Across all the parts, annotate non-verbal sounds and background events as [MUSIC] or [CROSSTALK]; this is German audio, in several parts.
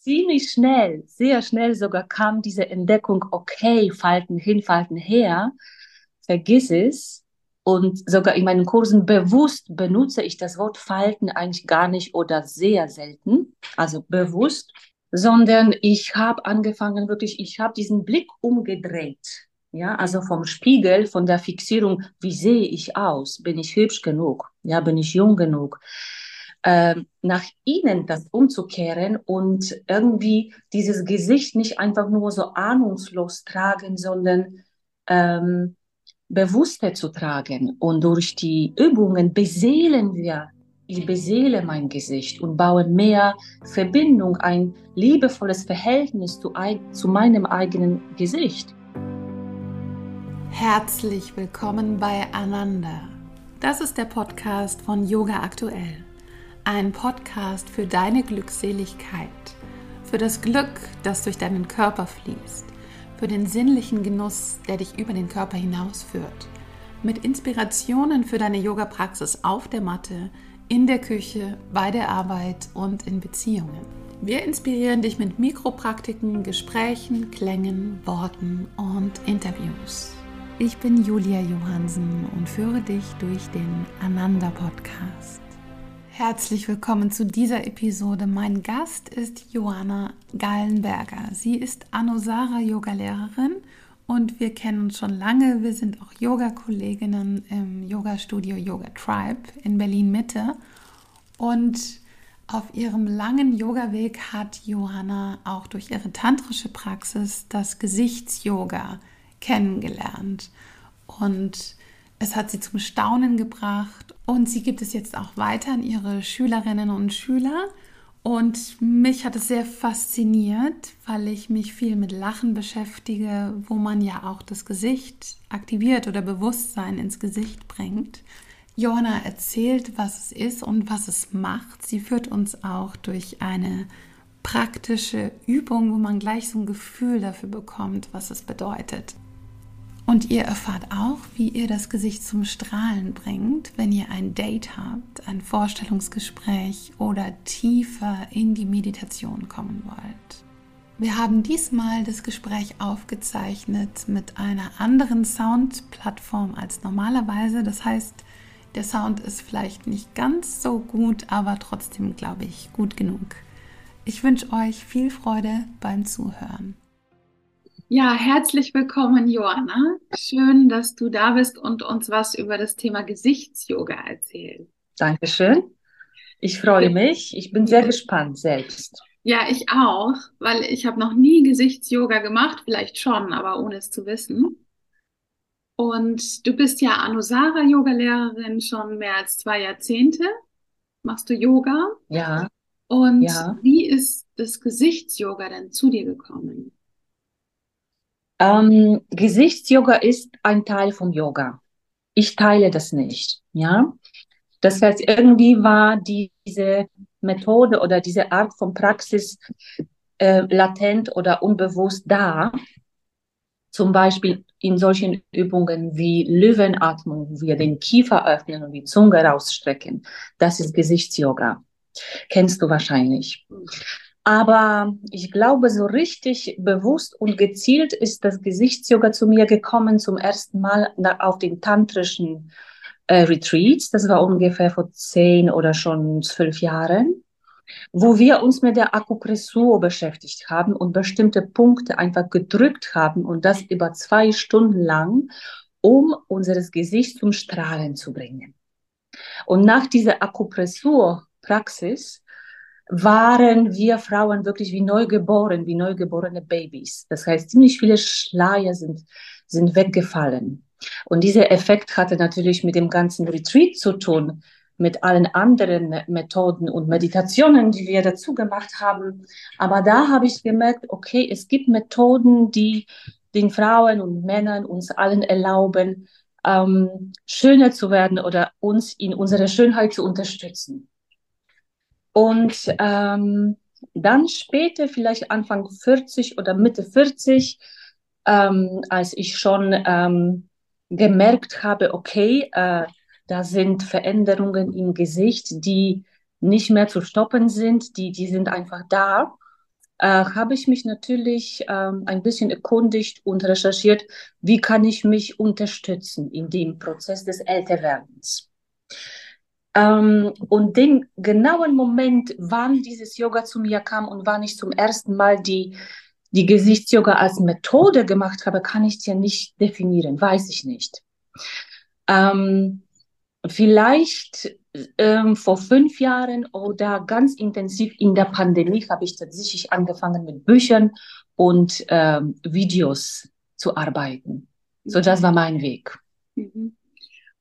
ziemlich schnell, sehr schnell sogar kam diese Entdeckung, okay, Falten hin, Falten her, vergiss es. Und sogar in meinen Kursen bewusst benutze ich das Wort Falten eigentlich gar nicht oder sehr selten, also bewusst, sondern ich habe angefangen, wirklich, ich habe diesen Blick umgedreht. Ja, also vom Spiegel, von der Fixierung, wie sehe ich aus? Bin ich hübsch genug? Ja, bin ich jung genug? Ähm, nach innen das umzukehren und irgendwie dieses Gesicht nicht einfach nur so ahnungslos tragen, sondern ähm, bewusster zu tragen. Und durch die Übungen beseelen wir, ich beseele mein Gesicht und baue mehr Verbindung, ein liebevolles Verhältnis zu, zu meinem eigenen Gesicht. Herzlich willkommen bei Ananda. Das ist der Podcast von Yoga Aktuell. Ein Podcast für deine Glückseligkeit, für das Glück, das durch deinen Körper fließt, für den sinnlichen Genuss, der dich über den Körper hinausführt, mit Inspirationen für deine Yoga-Praxis auf der Matte, in der Küche, bei der Arbeit und in Beziehungen. Wir inspirieren dich mit Mikropraktiken, Gesprächen, Klängen, Worten und Interviews. Ich bin Julia Johansen und führe dich durch den Ananda Podcast. Herzlich willkommen zu dieser Episode. Mein Gast ist Johanna Gallenberger. Sie ist Anusara Yoga-Lehrerin und wir kennen uns schon lange. Wir sind auch Yoga-Kolleginnen im Yoga-Studio Yoga Tribe in Berlin Mitte. Und auf ihrem langen Yoga-Weg hat Johanna auch durch ihre tantrische Praxis das Gesichts-Yoga kennengelernt. Und es hat sie zum Staunen gebracht und sie gibt es jetzt auch weiter an ihre Schülerinnen und Schüler. Und mich hat es sehr fasziniert, weil ich mich viel mit Lachen beschäftige, wo man ja auch das Gesicht aktiviert oder Bewusstsein ins Gesicht bringt. Johanna erzählt, was es ist und was es macht. Sie führt uns auch durch eine praktische Übung, wo man gleich so ein Gefühl dafür bekommt, was es bedeutet. Und ihr erfahrt auch, wie ihr das Gesicht zum Strahlen bringt, wenn ihr ein Date habt, ein Vorstellungsgespräch oder tiefer in die Meditation kommen wollt. Wir haben diesmal das Gespräch aufgezeichnet mit einer anderen Soundplattform als normalerweise. Das heißt, der Sound ist vielleicht nicht ganz so gut, aber trotzdem, glaube ich, gut genug. Ich wünsche euch viel Freude beim Zuhören. Ja, herzlich willkommen, Joanna. Schön, dass du da bist und uns was über das Thema Gesichtsyoga erzählst. Dankeschön. Ich freue mich. Ich bin sehr gespannt selbst. Ja, ich auch, weil ich habe noch nie Gesichtsyoga gemacht, vielleicht schon, aber ohne es zu wissen. Und du bist ja Anusara Yoga-Lehrerin schon mehr als zwei Jahrzehnte. Machst du Yoga? Ja. Und ja. wie ist das Gesichtsyoga denn zu dir gekommen? Ähm, Gesichtsyoga ist ein Teil vom Yoga. Ich teile das nicht, ja. Das heißt, irgendwie war diese Methode oder diese Art von Praxis äh, latent oder unbewusst da. Zum Beispiel in solchen Übungen wie Löwenatmung, wo wir den Kiefer öffnen und die Zunge rausstrecken. Das ist Gesichtsyoga. Kennst du wahrscheinlich. Aber ich glaube, so richtig bewusst und gezielt ist das Gesichtsyoga zu mir gekommen zum ersten Mal auf den tantrischen äh, Retreats. Das war ungefähr vor zehn oder schon zwölf Jahren, wo wir uns mit der Akupressur beschäftigt haben und bestimmte Punkte einfach gedrückt haben und das über zwei Stunden lang, um unseres Gesicht zum Strahlen zu bringen. Und nach dieser Akupressur-Praxis waren wir Frauen wirklich wie neugeboren, wie neugeborene Babys. Das heißt, ziemlich viele Schleier sind, sind weggefallen. Und dieser Effekt hatte natürlich mit dem ganzen Retreat zu tun, mit allen anderen Methoden und Meditationen, die wir dazu gemacht haben. Aber da habe ich gemerkt, okay, es gibt Methoden, die den Frauen und Männern, uns allen erlauben, ähm, schöner zu werden oder uns in unserer Schönheit zu unterstützen. Und ähm, dann später, vielleicht Anfang 40 oder Mitte 40, ähm, als ich schon ähm, gemerkt habe, okay, äh, da sind Veränderungen im Gesicht, die nicht mehr zu stoppen sind, die, die sind einfach da, äh, habe ich mich natürlich ähm, ein bisschen erkundigt und recherchiert, wie kann ich mich unterstützen in dem Prozess des Älterwerdens. Ähm, und den genauen Moment, wann dieses Yoga zu mir kam und wann ich zum ersten Mal die, die Gesichtsyoga als Methode gemacht habe, kann ich dir nicht definieren, weiß ich nicht. Ähm, vielleicht ähm, vor fünf Jahren oder ganz intensiv in der Pandemie habe ich tatsächlich angefangen mit Büchern und ähm, Videos zu arbeiten. So, das war mein Weg. Mhm.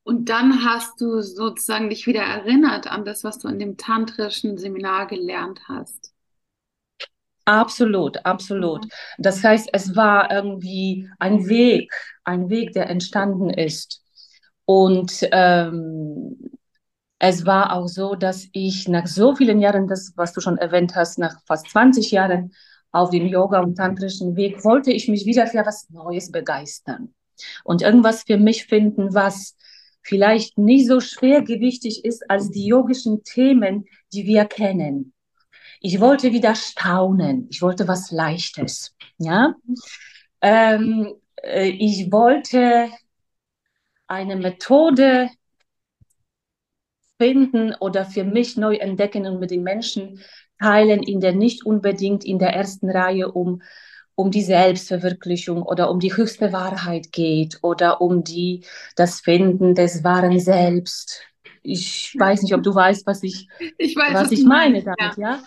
Und dann hast du sozusagen dich wieder erinnert an das, was du in dem tantrischen Seminar gelernt hast. Absolut, absolut. Das heißt, es war irgendwie ein Weg, ein Weg, der entstanden ist. Und ähm, es war auch so, dass ich nach so vielen Jahren, das, was du schon erwähnt hast, nach fast 20 Jahren auf dem Yoga- und tantrischen Weg, wollte ich mich wieder für was Neues begeistern und irgendwas für mich finden, was vielleicht nicht so schwergewichtig ist als die yogischen Themen, die wir kennen. Ich wollte wieder staunen. Ich wollte was Leichtes. Ja, ähm, äh, ich wollte eine Methode finden oder für mich neu entdecken und mit den Menschen teilen, in der nicht unbedingt in der ersten Reihe um um die Selbstverwirklichung oder um die höchste Wahrheit geht oder um die, das Finden des wahren Selbst. Ich weiß nicht, ob du weißt, was ich, [LAUGHS] ich, weiß, was, was ich meine damit, ja. ja.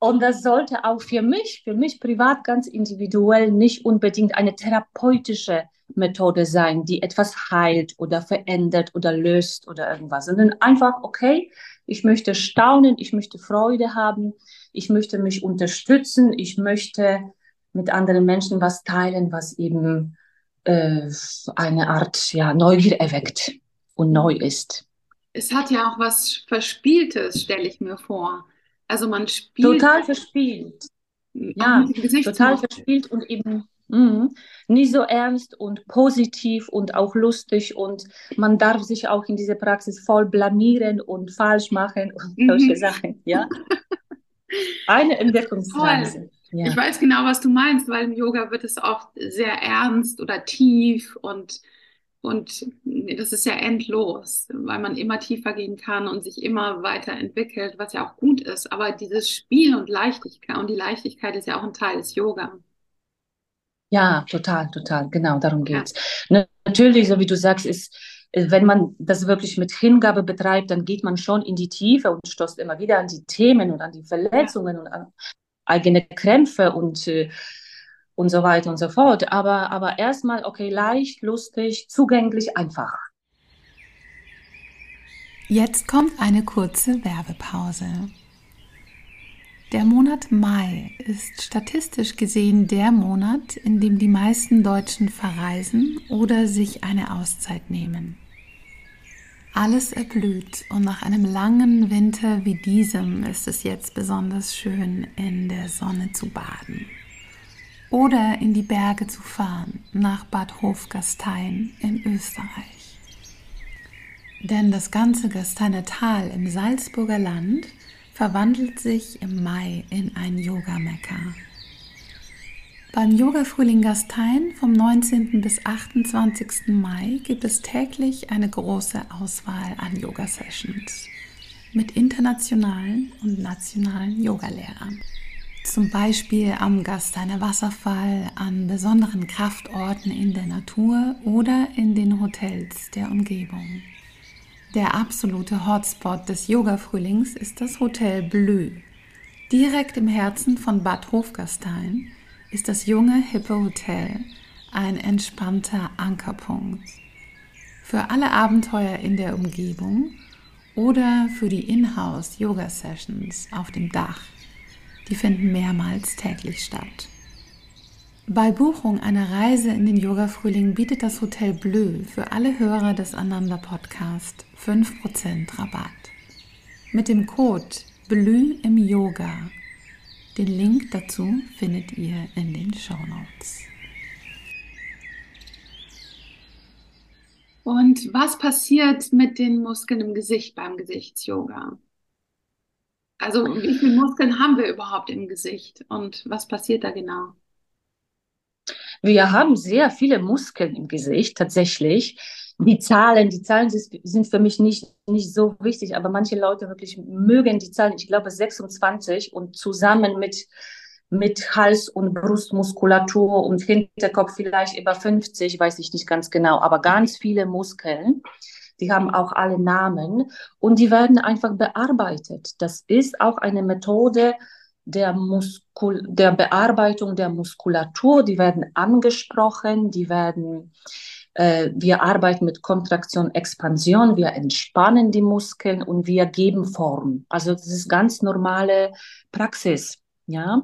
Und das sollte auch für mich, für mich privat ganz individuell nicht unbedingt eine therapeutische Methode sein, die etwas heilt oder verändert oder löst oder irgendwas, sondern einfach, okay, ich möchte staunen, ich möchte Freude haben, ich möchte mich unterstützen, ich möchte mit anderen Menschen was teilen, was eben äh, eine Art ja, Neugier erweckt und neu ist. Es hat ja auch was Verspieltes, stelle ich mir vor. Also man spielt. Total verspielt. Ja, total verspielt und eben mh, nicht so ernst und positiv und auch lustig und man darf sich auch in dieser Praxis voll blamieren und falsch machen und mhm. solche Sachen, ja. [LAUGHS] Eine Entdeckungsreise. Ja. Ich weiß genau, was du meinst, weil im Yoga wird es oft sehr ernst oder tief und, und das ist ja endlos, weil man immer tiefer gehen kann und sich immer weiterentwickelt, was ja auch gut ist. Aber dieses Spiel und Leichtigkeit und die Leichtigkeit ist ja auch ein Teil des Yoga. Ja, total, total. Genau, darum geht's. Ja. Natürlich, so wie du sagst, ist, wenn man das wirklich mit Hingabe betreibt, dann geht man schon in die Tiefe und stoßt immer wieder an die Themen und an die Verletzungen und an eigene Krämpfe und, äh, und so weiter und so fort. Aber, aber erstmal, okay, leicht, lustig, zugänglich, einfach. Jetzt kommt eine kurze Werbepause. Der Monat Mai ist statistisch gesehen der Monat, in dem die meisten Deutschen verreisen oder sich eine Auszeit nehmen. Alles erblüht und nach einem langen Winter wie diesem ist es jetzt besonders schön, in der Sonne zu baden. Oder in die Berge zu fahren, nach Bad Hofgastein in Österreich. Denn das ganze Gasteiner Tal im Salzburger Land verwandelt sich im Mai in ein Yoga-Mekka. Beim Yoga Frühling Gastein vom 19. bis 28. Mai gibt es täglich eine große Auswahl an Yoga-Sessions mit internationalen und nationalen Yogalehrern. Zum Beispiel am Gasteiner Wasserfall, an besonderen Kraftorten in der Natur oder in den Hotels der Umgebung. Der absolute Hotspot des Yoga-Frühlings ist das Hotel Bleu, direkt im Herzen von Bad Hofgastein ist das junge Hippe Hotel ein entspannter Ankerpunkt. Für alle Abenteuer in der Umgebung oder für die Inhouse-Yoga-Sessions auf dem Dach. Die finden mehrmals täglich statt. Bei Buchung einer Reise in den Yoga-Frühling bietet das Hotel Bleu für alle Hörer des Ananda Podcast 5% Rabatt. Mit dem Code BLÜ im Yoga den Link dazu findet ihr in den Show Notes. Und was passiert mit den Muskeln im Gesicht beim Gesichtsyoga? Also wie viele Muskeln haben wir überhaupt im Gesicht und was passiert da genau? Wir haben sehr viele Muskeln im Gesicht, tatsächlich. Die Zahlen, die Zahlen sind für mich nicht, nicht so wichtig, aber manche Leute wirklich mögen die Zahlen. Ich glaube 26 und zusammen mit, mit Hals- und Brustmuskulatur und Hinterkopf vielleicht über 50, weiß ich nicht ganz genau, aber ganz viele Muskeln. Die haben auch alle Namen und die werden einfach bearbeitet. Das ist auch eine Methode, der, Muskul der Bearbeitung der Muskulatur, die werden angesprochen, die werden, äh, wir arbeiten mit Kontraktion, Expansion, wir entspannen die Muskeln und wir geben Form. Also das ist ganz normale Praxis, ja.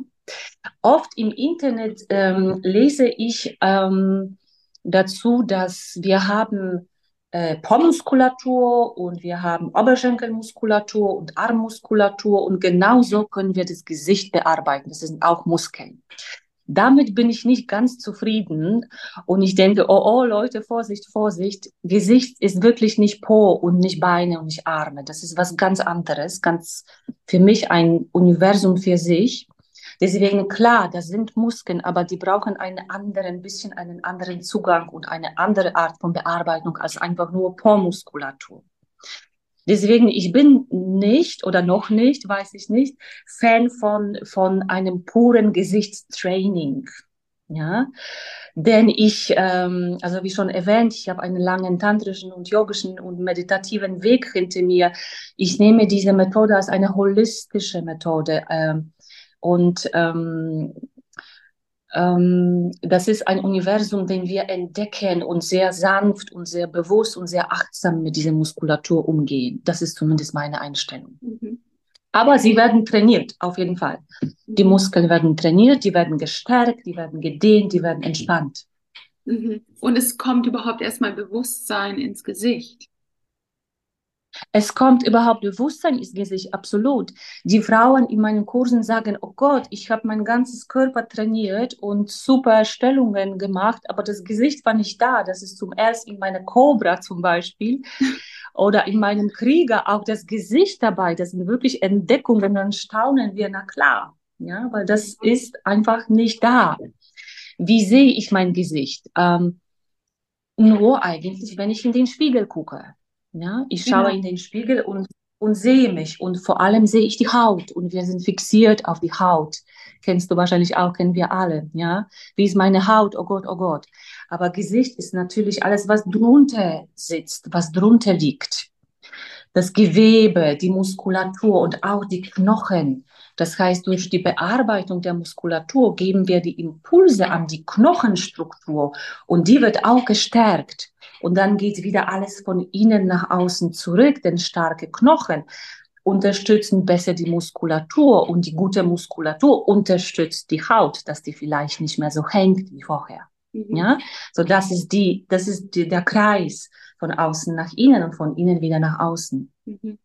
Oft im Internet ähm, lese ich ähm, dazu, dass wir haben äh, Po-Muskulatur und wir haben Oberschenkelmuskulatur und Armmuskulatur und genauso können wir das Gesicht bearbeiten. Das sind auch Muskeln. Damit bin ich nicht ganz zufrieden und ich denke, oh, oh, Leute, Vorsicht, Vorsicht. Gesicht ist wirklich nicht Po und nicht Beine und nicht Arme. Das ist was ganz anderes, ganz für mich ein Universum für sich. Deswegen klar, das sind Muskeln, aber die brauchen einen anderen, bisschen einen anderen Zugang und eine andere Art von Bearbeitung als einfach nur Po-Muskulatur. Deswegen, ich bin nicht oder noch nicht, weiß ich nicht, Fan von, von einem puren Gesichtstraining. Ja, denn ich, ähm, also wie schon erwähnt, ich habe einen langen tantrischen und yogischen und meditativen Weg hinter mir. Ich nehme diese Methode als eine holistische Methode. Ähm, und ähm, das ist ein Universum, den wir entdecken und sehr sanft und sehr bewusst und sehr achtsam mit dieser Muskulatur umgehen. Das ist zumindest meine Einstellung. Mhm. Aber sie werden trainiert, auf jeden Fall. Die mhm. Muskeln werden trainiert, die werden gestärkt, die werden gedehnt, die werden entspannt. Mhm. Und es kommt überhaupt erstmal Bewusstsein ins Gesicht. Es kommt überhaupt Bewusstsein ins Gesicht, absolut. Die Frauen in meinen Kursen sagen, oh Gott, ich habe mein ganzes Körper trainiert und super Stellungen gemacht, aber das Gesicht war nicht da. Das ist zum ersten in meiner Cobra zum Beispiel [LAUGHS] oder in meinem Krieger auch das Gesicht dabei. Das sind wirklich Entdeckungen, dann staunen wir, na klar, ja, weil das ist einfach nicht da. Wie sehe ich mein Gesicht? Ähm, nur eigentlich, wenn ich in den Spiegel gucke. Ja, ich schaue genau. in den Spiegel und, und sehe mich und vor allem sehe ich die Haut und wir sind fixiert auf die Haut. Kennst du wahrscheinlich auch, kennen wir alle. Ja, wie ist meine Haut? Oh Gott, oh Gott. Aber Gesicht ist natürlich alles, was drunter sitzt, was drunter liegt. Das Gewebe, die Muskulatur und auch die Knochen. Das heißt, durch die Bearbeitung der Muskulatur geben wir die Impulse an die Knochenstruktur und die wird auch gestärkt. Und dann geht wieder alles von innen nach außen zurück, denn starke Knochen unterstützen besser die Muskulatur und die gute Muskulatur unterstützt die Haut, dass die vielleicht nicht mehr so hängt wie vorher. Mhm. Ja, so das ist die, das ist die, der Kreis von außen nach innen und von innen wieder nach außen. Mhm.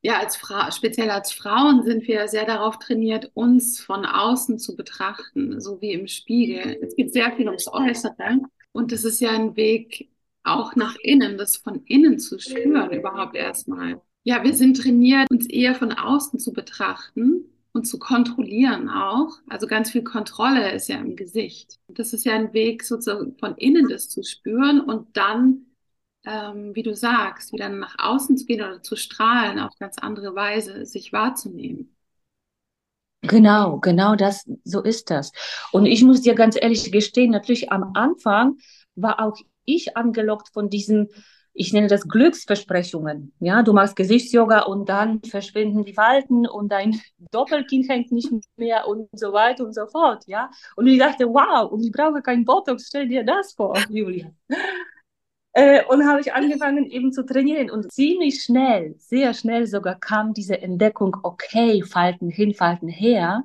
Ja, als Frau, speziell als Frauen sind wir sehr darauf trainiert, uns von außen zu betrachten, so wie im Spiegel. Es geht sehr viel ums Äußere und es ist ja ein Weg, auch nach innen, das von innen zu spüren überhaupt erstmal. Ja, wir sind trainiert, uns eher von außen zu betrachten und zu kontrollieren auch. Also ganz viel Kontrolle ist ja im Gesicht. Das ist ja ein Weg, sozusagen von innen das zu spüren und dann, ähm, wie du sagst, wieder nach außen zu gehen oder zu strahlen auf ganz andere Weise, sich wahrzunehmen. Genau, genau das, so ist das. Und ich muss dir ganz ehrlich gestehen, natürlich am Anfang war auch ich angelockt von diesen, ich nenne das Glücksversprechungen. Ja, du machst Gesichtsyoga und dann verschwinden die Falten und dein [LAUGHS] Doppelkinn hängt nicht mehr und so weiter und so fort. Ja, und ich dachte, wow, und ich brauche kein Botox, stell dir das vor, [LAUGHS] Julia. Äh, und habe ich angefangen eben zu trainieren und ziemlich schnell, sehr schnell sogar kam diese Entdeckung, okay, Falten hin, Falten her,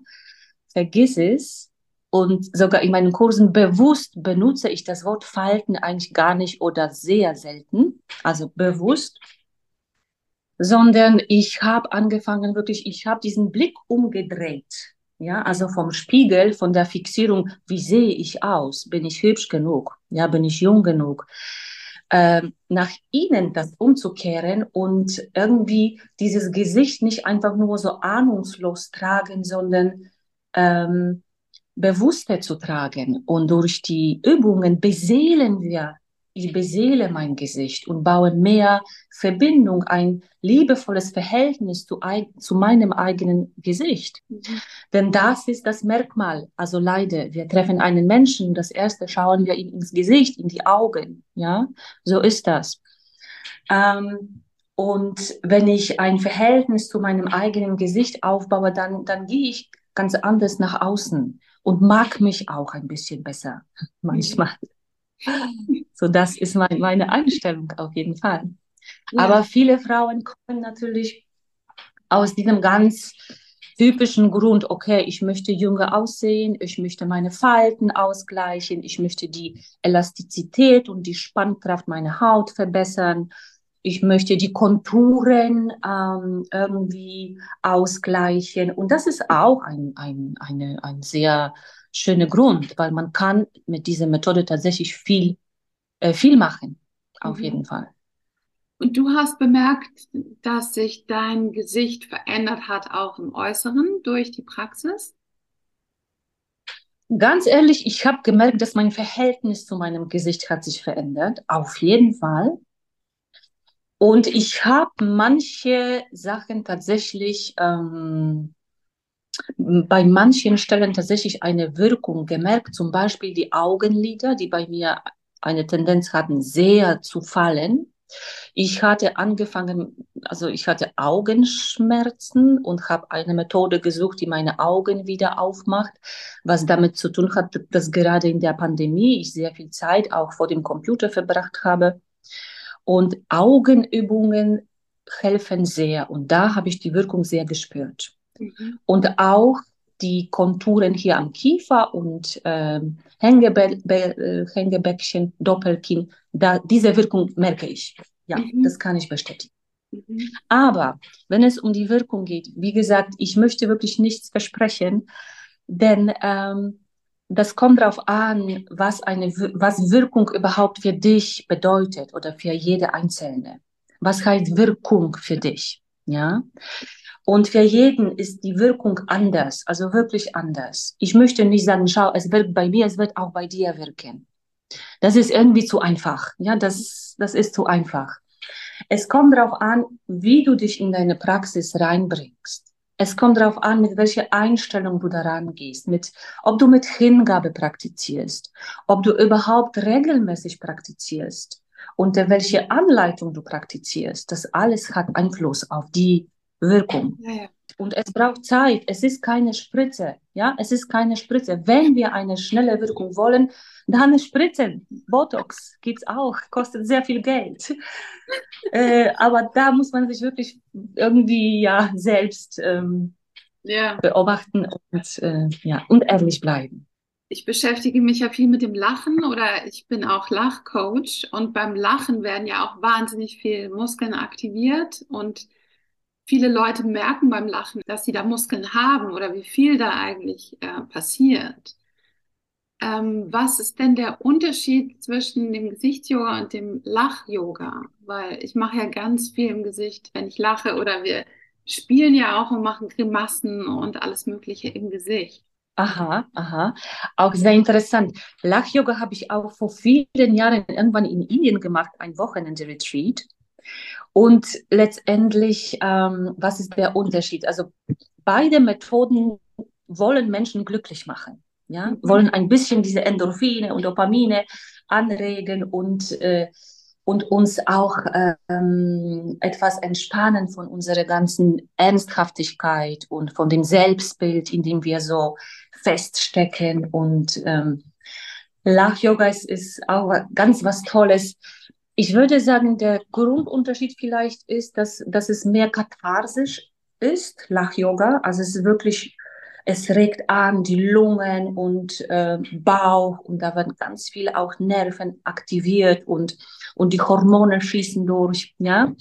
vergiss es, und sogar in meinen Kursen bewusst benutze ich das Wort Falten eigentlich gar nicht oder sehr selten, also bewusst, sondern ich habe angefangen wirklich, ich habe diesen Blick umgedreht. Ja, also vom Spiegel, von der Fixierung, wie sehe ich aus? Bin ich hübsch genug? Ja, bin ich jung genug? äh, nach innen das umzukehren und irgendwie dieses Gesicht nicht einfach nur so ahnungslos tragen, sondern ähm, bewusster zu tragen. Und durch die Übungen beseelen wir ich beseele mein Gesicht und baue mehr Verbindung, ein liebevolles Verhältnis zu, zu meinem eigenen Gesicht. Mhm. Denn das ist das Merkmal. Also leider, wir treffen einen Menschen, das erste schauen wir ihm ins Gesicht, in die Augen. Ja, so ist das. Ähm, und wenn ich ein Verhältnis zu meinem eigenen Gesicht aufbaue, dann, dann gehe ich ganz anders nach außen und mag mich auch ein bisschen besser [LAUGHS] manchmal. [LAUGHS] So, das ist mein, meine Einstellung auf jeden Fall. Ja. Aber viele Frauen kommen natürlich aus diesem ganz typischen Grund, okay, ich möchte jünger aussehen, ich möchte meine Falten ausgleichen, ich möchte die Elastizität und die Spannkraft meiner Haut verbessern, ich möchte die Konturen ähm, irgendwie ausgleichen. Und das ist auch ein, ein, eine, ein sehr schöner Grund, weil man kann mit dieser Methode tatsächlich viel, äh, viel machen, auf mhm. jeden Fall. Und du hast bemerkt, dass sich dein Gesicht verändert hat, auch im Äußeren durch die Praxis? Ganz ehrlich, ich habe gemerkt, dass mein Verhältnis zu meinem Gesicht hat sich verändert, auf jeden Fall. Und ich habe manche Sachen tatsächlich ähm, bei manchen Stellen tatsächlich eine Wirkung gemerkt, zum Beispiel die Augenlider, die bei mir eine Tendenz hatten, sehr zu fallen. Ich hatte angefangen, also ich hatte Augenschmerzen und habe eine Methode gesucht, die meine Augen wieder aufmacht, was damit zu tun hat, dass gerade in der Pandemie ich sehr viel Zeit auch vor dem Computer verbracht habe. Und Augenübungen helfen sehr und da habe ich die Wirkung sehr gespürt. Mhm. Und auch die Konturen hier am Kiefer und ähm, Hängebe äh, Hängebäckchen, Doppelkinn, da, diese Wirkung merke ich. Ja, mhm. das kann ich bestätigen. Mhm. Aber wenn es um die Wirkung geht, wie gesagt, ich möchte wirklich nichts versprechen, denn ähm, das kommt darauf an, was eine was Wirkung überhaupt für dich bedeutet oder für jede Einzelne. Was heißt Wirkung für dich? Ja, und für jeden ist die Wirkung anders, also wirklich anders. Ich möchte nicht sagen, schau, es wirkt bei mir, es wird auch bei dir wirken. Das ist irgendwie zu einfach. Ja, das, das ist zu einfach. Es kommt darauf an, wie du dich in deine Praxis reinbringst. Es kommt darauf an, mit welcher Einstellung du daran gehst, mit, ob du mit Hingabe praktizierst, ob du überhaupt regelmäßig praktizierst, unter welche Anleitung du praktizierst. Das alles hat Einfluss auf die Wirkung. Ja, ja. Und es braucht Zeit. Es ist keine Spritze. Ja, es ist keine Spritze. Wenn wir eine schnelle Wirkung wollen, dann spritzen. Botox gibt es auch, kostet sehr viel Geld. [LAUGHS] äh, aber da muss man sich wirklich irgendwie ja selbst ähm, ja. beobachten und, äh, ja, und ehrlich bleiben. Ich beschäftige mich ja viel mit dem Lachen oder ich bin auch Lachcoach und beim Lachen werden ja auch wahnsinnig viele Muskeln aktiviert und viele Leute merken beim Lachen, dass sie da Muskeln haben oder wie viel da eigentlich äh, passiert. Ähm, was ist denn der Unterschied zwischen dem Gesichts-Yoga und dem Lach-Yoga? Weil ich mache ja ganz viel im Gesicht, wenn ich lache oder wir spielen ja auch und machen Grimassen und alles Mögliche im Gesicht. Aha, aha. Auch sehr interessant. Lach-Yoga habe ich auch vor vielen Jahren irgendwann in Indien gemacht, ein Wochenende-Retreat. Und letztendlich, ähm, was ist der Unterschied? Also beide Methoden wollen Menschen glücklich machen, ja, mhm. wollen ein bisschen diese Endorphine und Dopamine anregen und äh, und uns auch ähm, etwas entspannen von unserer ganzen Ernsthaftigkeit und von dem Selbstbild, in dem wir so feststecken. Und ähm, Lach-Yoga ist, ist auch ganz was Tolles, ich würde sagen, der Grundunterschied vielleicht ist, dass, dass es mehr katharsisch ist, Lach-Yoga. Also es ist wirklich, es regt an die Lungen und äh, Bauch und da werden ganz viele auch Nerven aktiviert und, und die Hormone schießen durch, ja.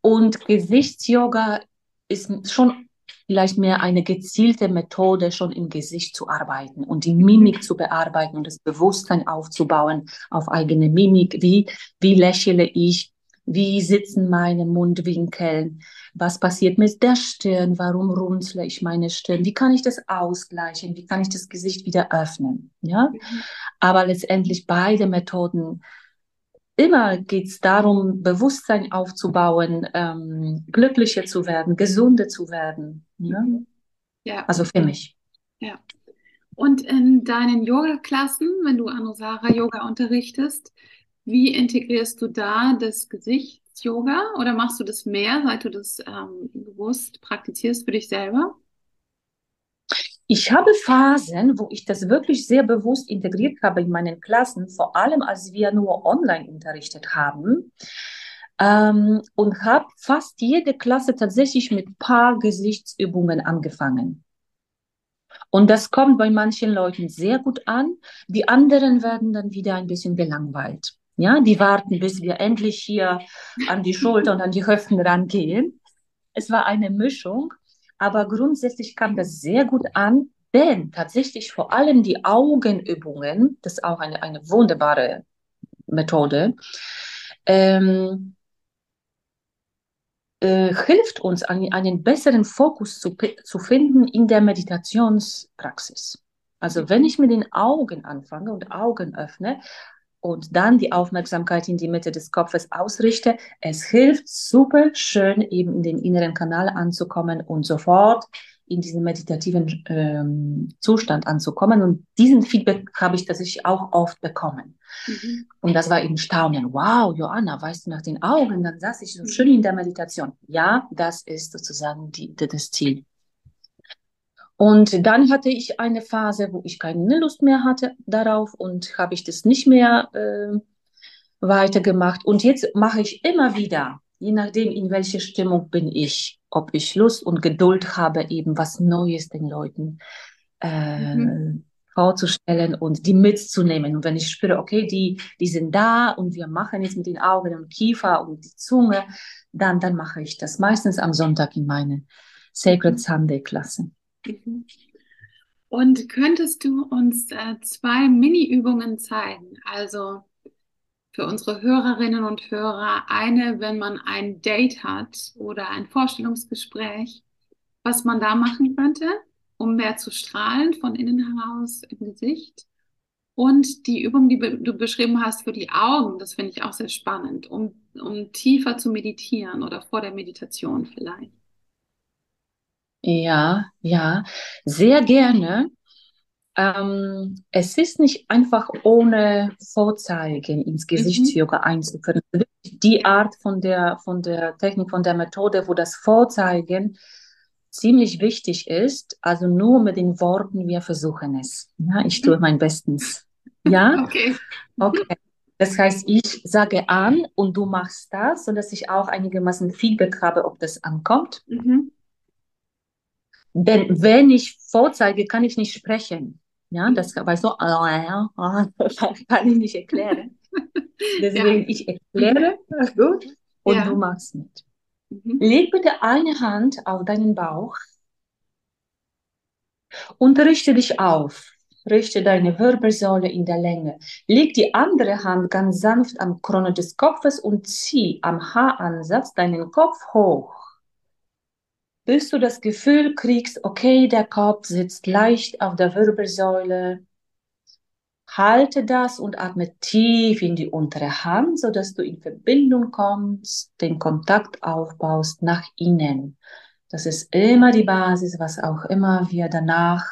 Und Gesichtsyoga ist schon vielleicht mehr eine gezielte Methode, schon im Gesicht zu arbeiten und die Mimik zu bearbeiten und das Bewusstsein aufzubauen auf eigene Mimik. Wie, wie lächle ich? Wie sitzen meine Mundwinkel? Was passiert mit der Stirn? Warum runzle ich meine Stirn? Wie kann ich das ausgleichen? Wie kann ich das Gesicht wieder öffnen? Ja, aber letztendlich beide Methoden immer geht es darum, Bewusstsein aufzubauen, ähm, glücklicher zu werden, gesunder zu werden. Ja? Mhm. ja. Also für mich. Ja. Und in deinen Yoga-Klassen, wenn du Anusara Yoga unterrichtest, wie integrierst du da das Gesichts-Yoga oder machst du das mehr, seit du das ähm, bewusst praktizierst für dich selber? Ich habe Phasen, wo ich das wirklich sehr bewusst integriert habe in meinen Klassen, vor allem als wir nur online unterrichtet haben. Ähm, und habe fast jede Klasse tatsächlich mit paar Gesichtsübungen angefangen. Und das kommt bei manchen Leuten sehr gut an. Die anderen werden dann wieder ein bisschen gelangweilt. Ja, die warten, bis wir endlich hier an die Schulter und an die Hüften rangehen. Es war eine Mischung, aber grundsätzlich kam das sehr gut an, denn tatsächlich vor allem die Augenübungen, das ist auch eine, eine wunderbare Methode, ähm, äh, hilft uns, einen, einen besseren Fokus zu, zu finden in der Meditationspraxis. Also wenn ich mit den Augen anfange und Augen öffne, und dann die Aufmerksamkeit in die Mitte des Kopfes ausrichte. Es hilft super schön, eben in den inneren Kanal anzukommen und sofort in diesen meditativen ähm, Zustand anzukommen. Und diesen Feedback habe ich tatsächlich auch oft bekommen. Mhm. Und das war eben Staunen. Wow, Joanna, weißt du nach den Augen, dann saß ich so mhm. schön in der Meditation. Ja, das ist sozusagen die, das Ziel. Und dann hatte ich eine Phase, wo ich keine Lust mehr hatte darauf und habe ich das nicht mehr äh, weitergemacht. Und jetzt mache ich immer wieder, je nachdem, in welcher Stimmung bin ich, ob ich Lust und Geduld habe, eben was Neues den Leuten äh, mhm. vorzustellen und die mitzunehmen. Und wenn ich spüre, okay, die, die sind da und wir machen jetzt mit den Augen und Kiefer und die Zunge, dann, dann mache ich das meistens am Sonntag in meine Sacred mhm. Sunday Klasse. Mhm. Und könntest du uns äh, zwei Mini-Übungen zeigen? Also für unsere Hörerinnen und Hörer eine, wenn man ein Date hat oder ein Vorstellungsgespräch, was man da machen könnte, um mehr zu strahlen von innen heraus im Gesicht. Und die Übung, die du beschrieben hast für die Augen, das finde ich auch sehr spannend, um, um tiefer zu meditieren oder vor der Meditation vielleicht. Ja, ja, sehr gerne. Ähm, es ist nicht einfach ohne Vorzeigen ins Gesichtsyoga mhm. einzuführen. Die Art von der, von der Technik, von der Methode, wo das Vorzeigen ziemlich wichtig ist. Also nur mit den Worten, wir versuchen es. Ja, ich tue mhm. mein Bestens. Ja? [LAUGHS] Okay. Okay. Das heißt, ich sage an und du machst das, sodass ich auch einigermaßen Feedback habe, ob das ankommt. Mhm. Denn wenn ich vorzeige, kann ich nicht sprechen. Ja, das weißt du, [LAUGHS] kann ich nicht erklären. [LAUGHS] Deswegen, ja. ich erkläre, gut, und ja. du machst mit. Mhm. Leg bitte eine Hand auf deinen Bauch und richte dich auf. Richte deine Wirbelsäule in der Länge. Leg die andere Hand ganz sanft am Krone des Kopfes und zieh am Haaransatz deinen Kopf hoch bis du das Gefühl kriegst, okay, der Kopf sitzt leicht auf der Wirbelsäule. Halte das und atme tief in die untere Hand, so dass du in Verbindung kommst, den Kontakt aufbaust nach innen. Das ist immer die Basis, was auch immer wir danach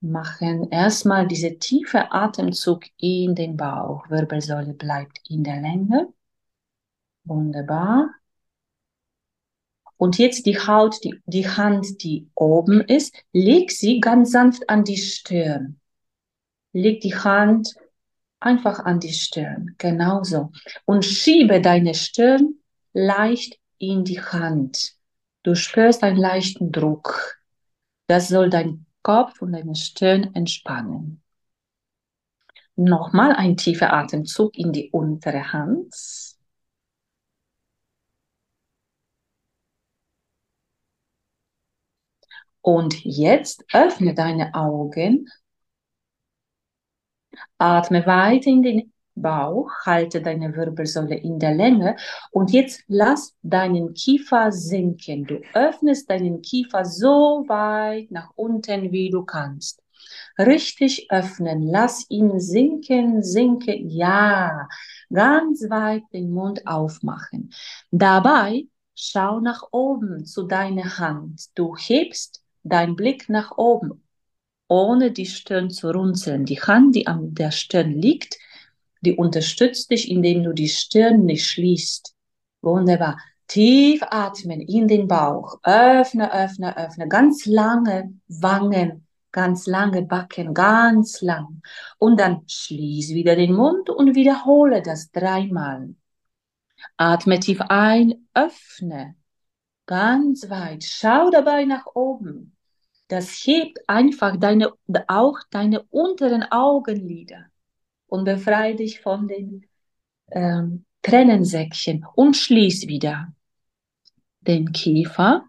machen. Erstmal diese tiefe Atemzug in den Bauch. Wirbelsäule bleibt in der Länge. Wunderbar. Und jetzt die Haut, die, die Hand, die oben ist, leg sie ganz sanft an die Stirn. Leg die Hand einfach an die Stirn, genauso. Und schiebe deine Stirn leicht in die Hand. Du spürst einen leichten Druck. Das soll dein Kopf und deine Stirn entspannen. Nochmal ein tiefer Atemzug in die untere Hand. Und jetzt öffne deine Augen, atme weiter in den Bauch, halte deine Wirbelsäule in der Länge und jetzt lass deinen Kiefer sinken. Du öffnest deinen Kiefer so weit nach unten, wie du kannst. Richtig öffnen, lass ihn sinken, sinken, ja, ganz weit den Mund aufmachen. Dabei schau nach oben zu deiner Hand. Du hebst deinen Blick nach oben, ohne die Stirn zu runzeln. Die Hand, die an der Stirn liegt, die unterstützt dich, indem du die Stirn nicht schließt. Wunderbar. Tief atmen in den Bauch. Öffne, öffne, öffne. Ganz lange Wangen, ganz lange Backen, ganz lang. Und dann schließ wieder den Mund und wiederhole das dreimal. Atme tief ein, öffne. Ganz weit. Schau dabei nach oben. Das hebt einfach deine, auch deine unteren Augenlider und befreie dich von den ähm, Tränensäckchen und schließ wieder den Kiefer.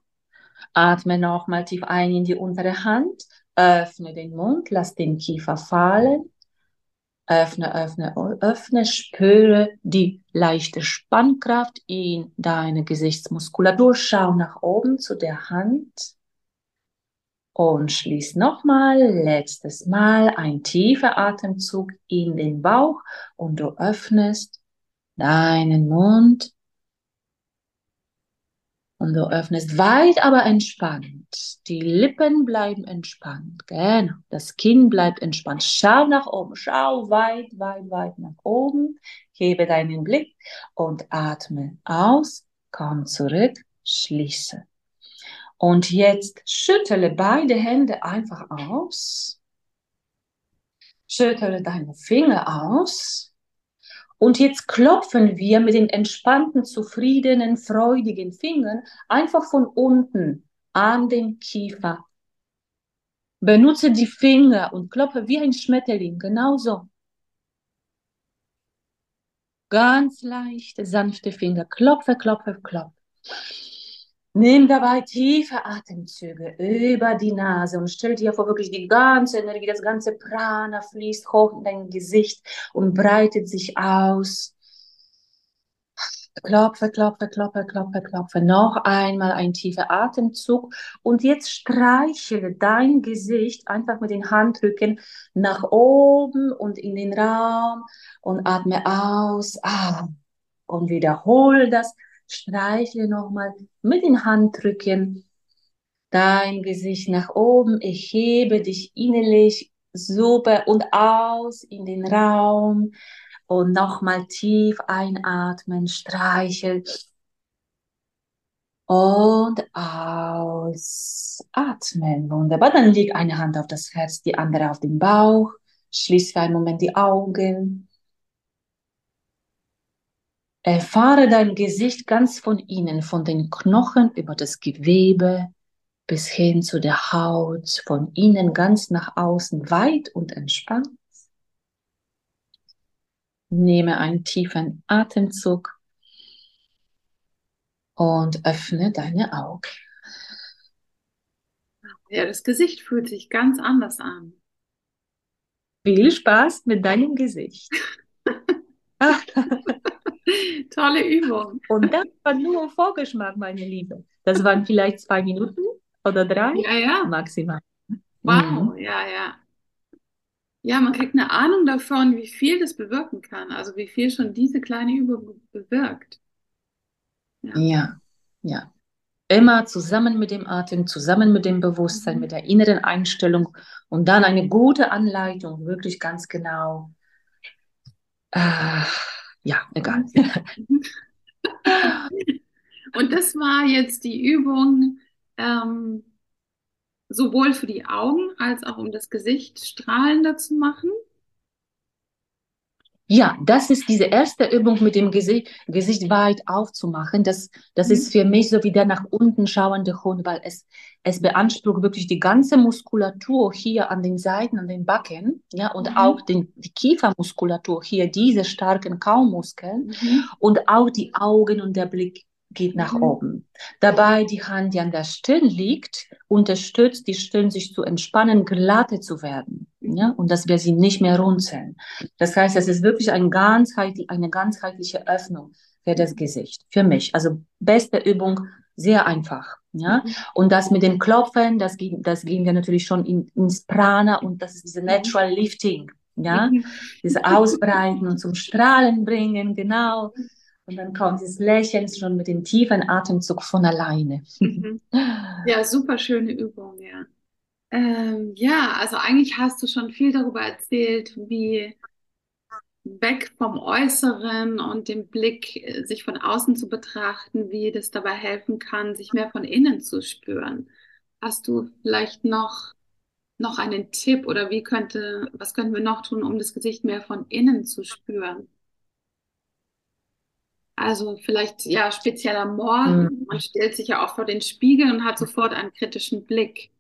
Atme nochmal tief ein in die untere Hand, öffne den Mund, lass den Kiefer fallen. Öffne, öffne, öffne, spüre die leichte Spannkraft in deine Gesichtsmuskulatur. Schau nach oben zu der Hand. Und schließ nochmal, letztes Mal, ein tiefer Atemzug in den Bauch und du öffnest deinen Mund und du öffnest weit, aber entspannt. Die Lippen bleiben entspannt. Genau. Das Kinn bleibt entspannt. Schau nach oben. Schau weit, weit, weit nach oben. Hebe deinen Blick und atme aus. Komm zurück. Schließe. Und jetzt schüttele beide Hände einfach aus. Schüttele deine Finger aus. Und jetzt klopfen wir mit den entspannten, zufriedenen, freudigen Fingern einfach von unten an den Kiefer. Benutze die Finger und klopfe wie ein Schmetterling, genauso. Ganz leichte, sanfte Finger. Klopfe, klopfe, klopfe. Nimm dabei tiefe Atemzüge über die Nase und stell dir vor, wirklich die ganze Energie, das ganze Prana fließt hoch in dein Gesicht und breitet sich aus. Klopfe, klopfe, klopfe, klopfe, klopfe. Noch einmal ein tiefer Atemzug. Und jetzt streichele dein Gesicht einfach mit den Handrücken nach oben und in den Raum und atme aus. Ah, und wiederhole das Streichle nochmal mit den Handrücken dein Gesicht nach oben. Ich hebe dich innerlich super und aus in den Raum und nochmal tief einatmen, streicheln und ausatmen. Wunderbar. Dann liegt eine Hand auf das Herz, die andere auf den Bauch. Schließ für einen Moment die Augen. Erfahre dein Gesicht ganz von innen, von den Knochen über das Gewebe bis hin zu der Haut, von innen ganz nach außen, weit und entspannt. Nehme einen tiefen Atemzug und öffne deine Augen. Ja, das Gesicht fühlt sich ganz anders an. Viel Spaß mit deinem Gesicht. [LAUGHS] [LAUGHS] [LAUGHS] Tolle Übung. Und das war nur Vorgeschmack, meine Liebe. Das waren vielleicht zwei Minuten oder drei ja, ja. maximal. Wow, mhm. ja, ja. Ja, man kriegt eine Ahnung davon, wie viel das bewirken kann. Also wie viel schon diese kleine Übung bewirkt. Ja, ja. ja. Immer zusammen mit dem Atem, zusammen mit dem Bewusstsein, mhm. mit der inneren Einstellung und dann eine gute Anleitung, wirklich ganz genau. Äh, ja, egal. [LAUGHS] Und das war jetzt die Übung ähm, sowohl für die Augen als auch um das Gesicht strahlender zu machen. Ja, das ist diese erste Übung mit dem Gesicht, Gesicht weit aufzumachen. Das, das mhm. ist für mich so wie der nach unten schauende Hund, weil es, es beansprucht wirklich die ganze Muskulatur hier an den Seiten, an den Backen, ja, und mhm. auch den, die Kiefermuskulatur hier, diese starken Kaumuskeln mhm. und auch die Augen und der Blick. Geht nach mhm. oben. Dabei die Hand, die an der Stirn liegt, unterstützt die Stirn, sich zu entspannen, glatte zu werden. Ja, und dass wir sie nicht mehr runzeln. Das heißt, es ist wirklich ein ganzheitlich, eine ganzheitliche Öffnung für das Gesicht, für mich. Also beste Übung, sehr einfach. Ja, mhm. und das mit dem Klopfen, das, das gehen wir natürlich schon in, ins Prana und das ist diese Natural Lifting. Ja, mhm. dieses Ausbreiten und zum Strahlen bringen, genau. Und dann kommt dieses Lächeln schon mit dem tiefen Atemzug von alleine. Mhm. Ja, super schöne Übung, ja. Ähm, ja, also eigentlich hast du schon viel darüber erzählt, wie weg vom Äußeren und dem Blick, äh, sich von außen zu betrachten, wie das dabei helfen kann, sich mehr von innen zu spüren. Hast du vielleicht noch, noch einen Tipp oder wie könnte, was könnten wir noch tun, um das Gesicht mehr von innen zu spüren? Also vielleicht ja speziell am Morgen. Mhm. Man stellt sich ja auch vor den Spiegel und hat sofort einen kritischen Blick.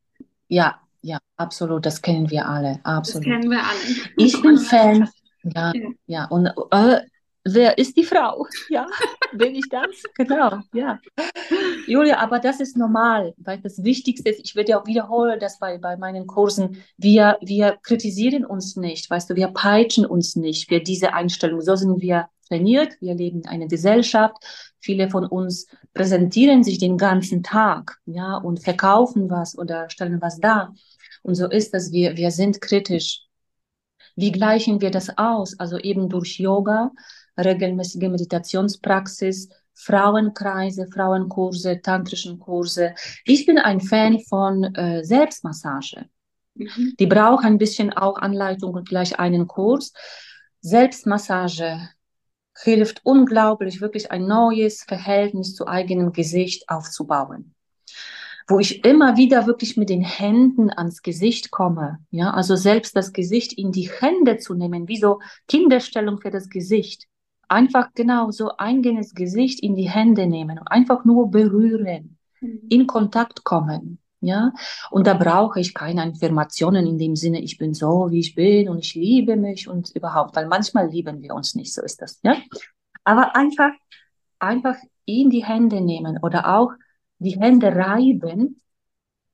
Ja, ja, absolut. Das kennen wir alle. Absolut. Das kennen wir alle. Ich bin [LAUGHS] Fan. Ja, ja. ja. Und äh, wer ist die Frau? [LAUGHS] Ja, bin ich das? Genau, ja. Julia, aber das ist normal, weil das Wichtigste ist, ich werde ja auch wiederholen, dass bei, bei meinen Kursen, wir, wir kritisieren uns nicht, weißt du, wir peitschen uns nicht für diese Einstellung. So sind wir trainiert, wir leben in einer Gesellschaft. Viele von uns präsentieren sich den ganzen Tag, ja, und verkaufen was oder stellen was dar. Und so ist das, wir, wir sind kritisch. Wie gleichen wir das aus? Also eben durch Yoga, regelmäßige Meditationspraxis, Frauenkreise, Frauenkurse, tantrischen Kurse. Ich bin ein Fan von äh, Selbstmassage. Mhm. Die braucht ein bisschen auch Anleitung und gleich einen Kurs. Selbstmassage hilft unglaublich, wirklich ein neues Verhältnis zu eigenem Gesicht aufzubauen. Wo ich immer wieder wirklich mit den Händen ans Gesicht komme, ja, also selbst das Gesicht in die Hände zu nehmen, wie so Kinderstellung für das Gesicht. Einfach genau so eigenes Gesicht in die Hände nehmen und einfach nur berühren, mhm. in Kontakt kommen. Ja, und da brauche ich keine Informationen in dem Sinne, ich bin so, wie ich bin und ich liebe mich und überhaupt, weil manchmal lieben wir uns nicht, so ist das, ja. Aber einfach, einfach in die Hände nehmen oder auch die Hände reiben,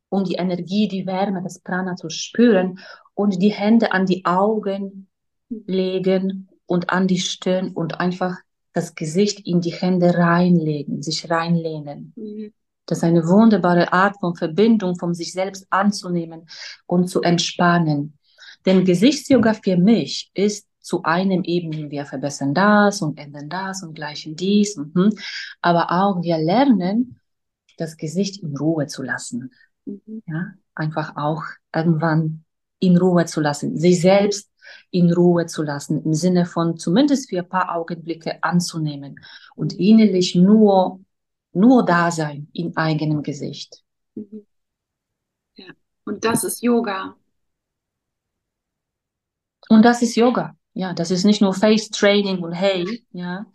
um die Energie, die Wärme, das Prana zu spüren und die Hände an die Augen legen und an die Stirn und einfach das Gesicht in die Hände reinlegen, sich reinlehnen. Mhm. Das ist eine wunderbare Art von Verbindung, von sich selbst anzunehmen und zu entspannen. Denn Gesichtsyoga für mich ist zu einem eben, wir verbessern das und ändern das und gleichen dies. Und, hm. Aber auch wir lernen, das Gesicht in Ruhe zu lassen. Mhm. Ja, einfach auch irgendwann in Ruhe zu lassen, sich selbst in Ruhe zu lassen, im Sinne von zumindest für ein paar Augenblicke anzunehmen und innerlich nur nur da sein in eigenem Gesicht. Mhm. Ja, und das ist Yoga. Und das ist Yoga. Ja, das ist nicht nur Face Training und Hey, ja,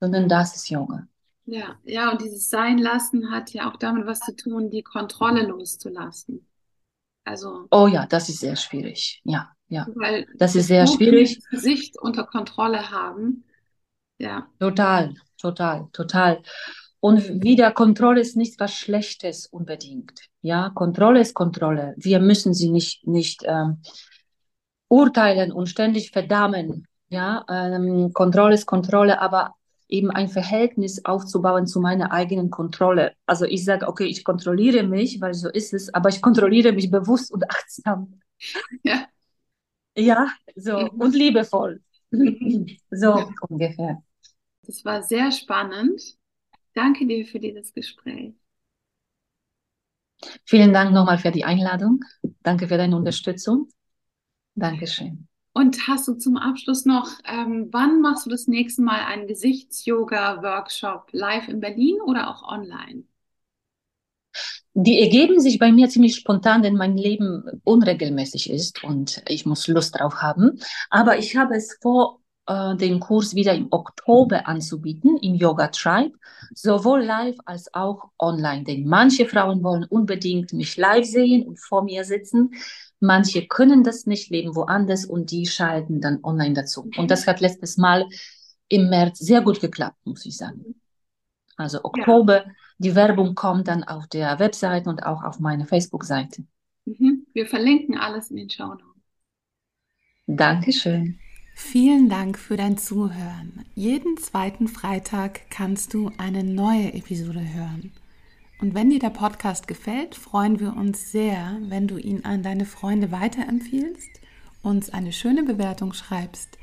sondern das ist Yoga. Ja, ja, und dieses Sein lassen hat ja auch damit was zu tun, die Kontrolle loszulassen. Also. Oh ja, das ist sehr schwierig. Ja, ja. Weil das ist sehr schwierig. Das Gesicht unter Kontrolle haben. Ja. Total, total, total. Und wieder, Kontrolle ist nichts was Schlechtes unbedingt. Ja, Kontrolle ist Kontrolle. Wir müssen sie nicht, nicht ähm, urteilen und ständig verdammen. Ja, ähm, Kontrolle ist Kontrolle, aber eben ein Verhältnis aufzubauen zu meiner eigenen Kontrolle. Also ich sage, okay, ich kontrolliere mich, weil so ist es, aber ich kontrolliere mich bewusst und achtsam. Ja. Ja, so mhm. und liebevoll. so ja. ungefähr. Das war sehr spannend. Danke dir für dieses Gespräch. Vielen Dank nochmal für die Einladung. Danke für deine Unterstützung. Dankeschön. Und hast du zum Abschluss noch, ähm, wann machst du das nächste Mal einen Gesichts-Yoga-Workshop live in Berlin oder auch online? Die ergeben sich bei mir ziemlich spontan, denn mein Leben unregelmäßig ist und ich muss Lust drauf haben. Aber ich habe es vor, äh, den Kurs wieder im Oktober anzubieten im Yoga Tribe, sowohl live als auch online. Denn manche Frauen wollen unbedingt mich live sehen und vor mir sitzen. Manche können das nicht, leben woanders und die schalten dann online dazu. Und das hat letztes Mal im März sehr gut geklappt, muss ich sagen. Also Oktober, ja. die Werbung kommt dann auf der Webseite und auch auf meiner Facebook-Seite. Mhm. Wir verlinken alles in den Show Notes. Dankeschön. Vielen Dank für dein Zuhören. Jeden zweiten Freitag kannst du eine neue Episode hören. Und wenn dir der Podcast gefällt, freuen wir uns sehr, wenn du ihn an deine Freunde weiterempfiehlst, uns eine schöne Bewertung schreibst.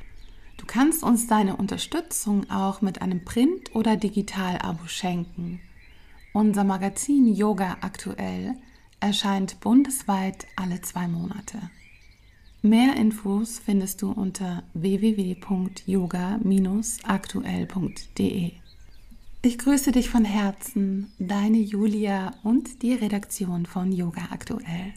Du kannst uns deine Unterstützung auch mit einem Print- oder Digital-Abo schenken. Unser Magazin Yoga aktuell erscheint bundesweit alle zwei Monate. Mehr Infos findest du unter www.yoga-aktuell.de. Ich grüße dich von Herzen, deine Julia und die Redaktion von Yoga Aktuell.